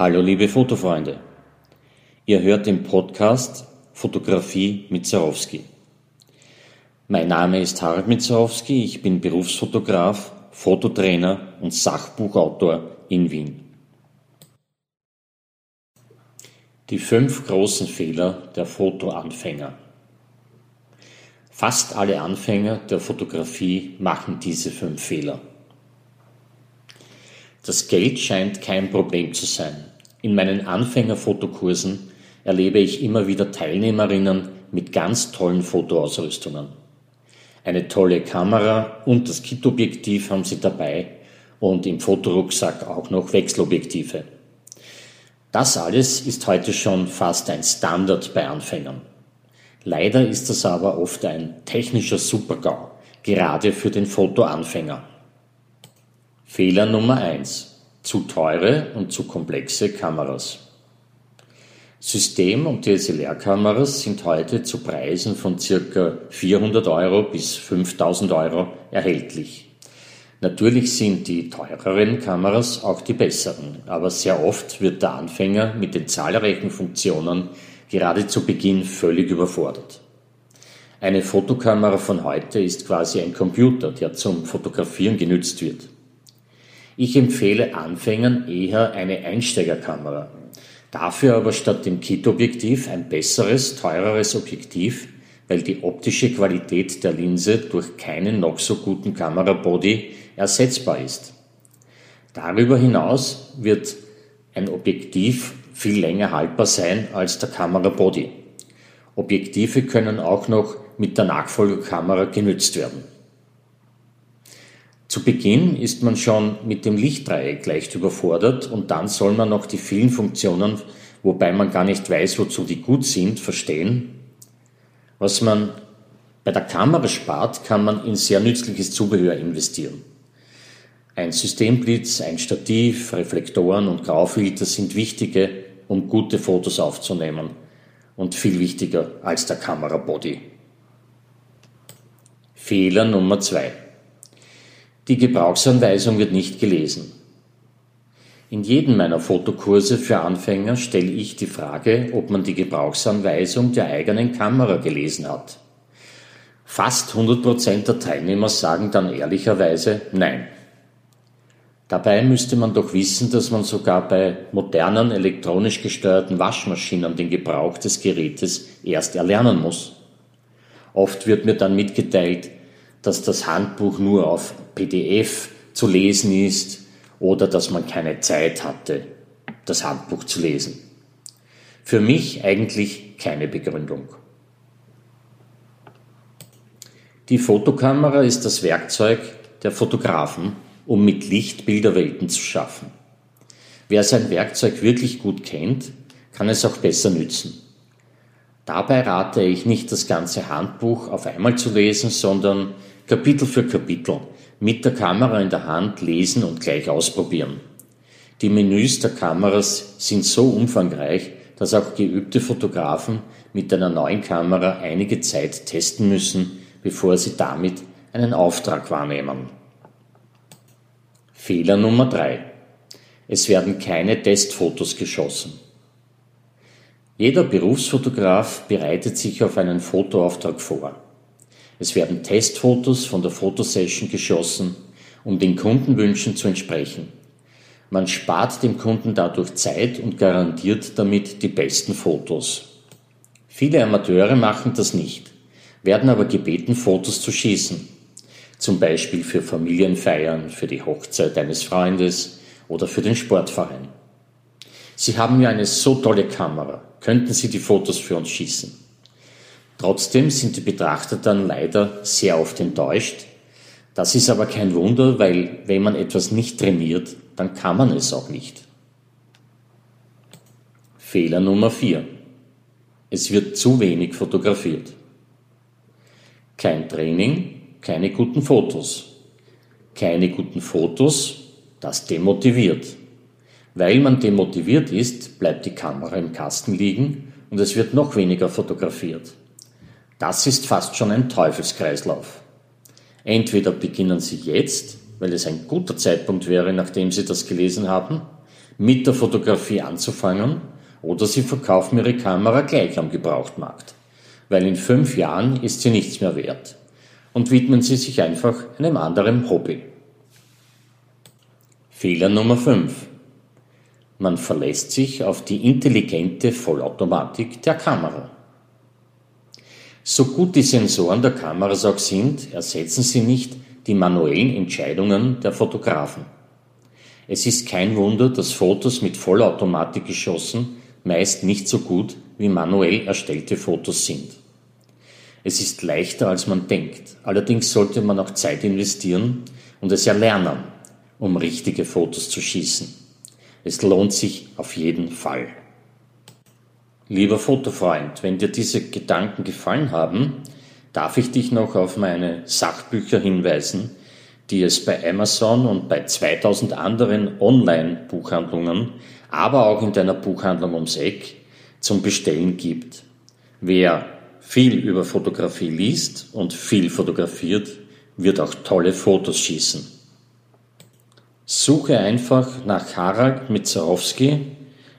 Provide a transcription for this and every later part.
Hallo liebe Fotofreunde. Ihr hört den Podcast Fotografie mit Zarowski. Mein Name ist Harald Mitzarowski, ich bin Berufsfotograf, Fototrainer und Sachbuchautor in Wien. Die fünf großen Fehler der Fotoanfänger. Fast alle Anfänger der Fotografie machen diese fünf Fehler. Das Geld scheint kein Problem zu sein. In meinen Anfängerfotokursen erlebe ich immer wieder Teilnehmerinnen mit ganz tollen Fotoausrüstungen. Eine tolle Kamera und das Kitobjektiv haben sie dabei und im Fotorucksack auch noch Wechselobjektive. Das alles ist heute schon fast ein Standard bei Anfängern. Leider ist das aber oft ein technischer Supergau, gerade für den Fotoanfänger. Fehler Nummer eins: Zu teure und zu komplexe Kameras. System- und DSLR-Kameras sind heute zu Preisen von circa 400 Euro bis 5000 Euro erhältlich. Natürlich sind die teureren Kameras auch die besseren, aber sehr oft wird der Anfänger mit den zahlreichen Funktionen gerade zu Beginn völlig überfordert. Eine Fotokamera von heute ist quasi ein Computer, der zum Fotografieren genützt wird. Ich empfehle Anfängern eher eine Einsteigerkamera. Dafür aber statt dem Kit-Objektiv ein besseres, teureres Objektiv, weil die optische Qualität der Linse durch keinen noch so guten Kamerabody ersetzbar ist. Darüber hinaus wird ein Objektiv viel länger haltbar sein als der Kamerabody. Objektive können auch noch mit der Nachfolgerkamera genützt werden. Zu Beginn ist man schon mit dem Lichtdreieck leicht überfordert und dann soll man noch die vielen Funktionen, wobei man gar nicht weiß, wozu die gut sind, verstehen. Was man bei der Kamera spart, kann man in sehr nützliches Zubehör investieren. Ein Systemblitz, ein Stativ, Reflektoren und Graufilter sind wichtige, um gute Fotos aufzunehmen und viel wichtiger als der Kamerabody. Fehler Nummer zwei. Die Gebrauchsanweisung wird nicht gelesen. In jedem meiner Fotokurse für Anfänger stelle ich die Frage, ob man die Gebrauchsanweisung der eigenen Kamera gelesen hat. Fast 100% der Teilnehmer sagen dann ehrlicherweise Nein. Dabei müsste man doch wissen, dass man sogar bei modernen elektronisch gesteuerten Waschmaschinen den Gebrauch des Gerätes erst erlernen muss. Oft wird mir dann mitgeteilt, dass das Handbuch nur auf PDF zu lesen ist oder dass man keine Zeit hatte, das Handbuch zu lesen. Für mich eigentlich keine Begründung. Die Fotokamera ist das Werkzeug der Fotografen, um mit Licht Bilderwelten zu schaffen. Wer sein Werkzeug wirklich gut kennt, kann es auch besser nützen. Dabei rate ich nicht, das ganze Handbuch auf einmal zu lesen, sondern Kapitel für Kapitel mit der Kamera in der Hand lesen und gleich ausprobieren. Die Menüs der Kameras sind so umfangreich, dass auch geübte Fotografen mit einer neuen Kamera einige Zeit testen müssen, bevor sie damit einen Auftrag wahrnehmen. Fehler Nummer drei: Es werden keine Testfotos geschossen. Jeder Berufsfotograf bereitet sich auf einen Fotoauftrag vor. Es werden Testfotos von der Fotosession geschossen, um den Kundenwünschen zu entsprechen. Man spart dem Kunden dadurch Zeit und garantiert damit die besten Fotos. Viele Amateure machen das nicht, werden aber gebeten, Fotos zu schießen. Zum Beispiel für Familienfeiern, für die Hochzeit eines Freundes oder für den Sportverein. Sie haben ja eine so tolle Kamera. Könnten Sie die Fotos für uns schießen? Trotzdem sind die Betrachter dann leider sehr oft enttäuscht. Das ist aber kein Wunder, weil wenn man etwas nicht trainiert, dann kann man es auch nicht. Fehler Nummer 4. Es wird zu wenig fotografiert. Kein Training, keine guten Fotos. Keine guten Fotos, das demotiviert. Weil man demotiviert ist, bleibt die Kamera im Kasten liegen und es wird noch weniger fotografiert. Das ist fast schon ein Teufelskreislauf. Entweder beginnen Sie jetzt, weil es ein guter Zeitpunkt wäre, nachdem Sie das gelesen haben, mit der Fotografie anzufangen oder Sie verkaufen Ihre Kamera gleich am Gebrauchtmarkt, weil in fünf Jahren ist sie nichts mehr wert und widmen Sie sich einfach einem anderen Hobby. Fehler Nummer 5. Man verlässt sich auf die intelligente Vollautomatik der Kamera. So gut die Sensoren der Kameras auch sind, ersetzen sie nicht die manuellen Entscheidungen der Fotografen. Es ist kein Wunder, dass Fotos mit Vollautomatik geschossen meist nicht so gut wie manuell erstellte Fotos sind. Es ist leichter, als man denkt. Allerdings sollte man auch Zeit investieren und es erlernen, um richtige Fotos zu schießen. Es lohnt sich auf jeden Fall. Lieber Fotofreund, wenn dir diese Gedanken gefallen haben, darf ich dich noch auf meine Sachbücher hinweisen, die es bei Amazon und bei 2000 anderen Online-Buchhandlungen, aber auch in deiner Buchhandlung ums Eck zum Bestellen gibt. Wer viel über Fotografie liest und viel fotografiert, wird auch tolle Fotos schießen. Suche einfach nach Harald Mitzarowski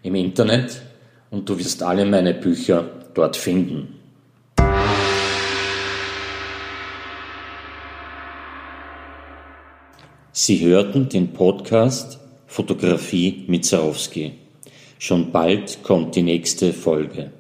im Internet und du wirst alle meine Bücher dort finden. Sie hörten den Podcast Fotografie mit Zarowski. Schon bald kommt die nächste Folge.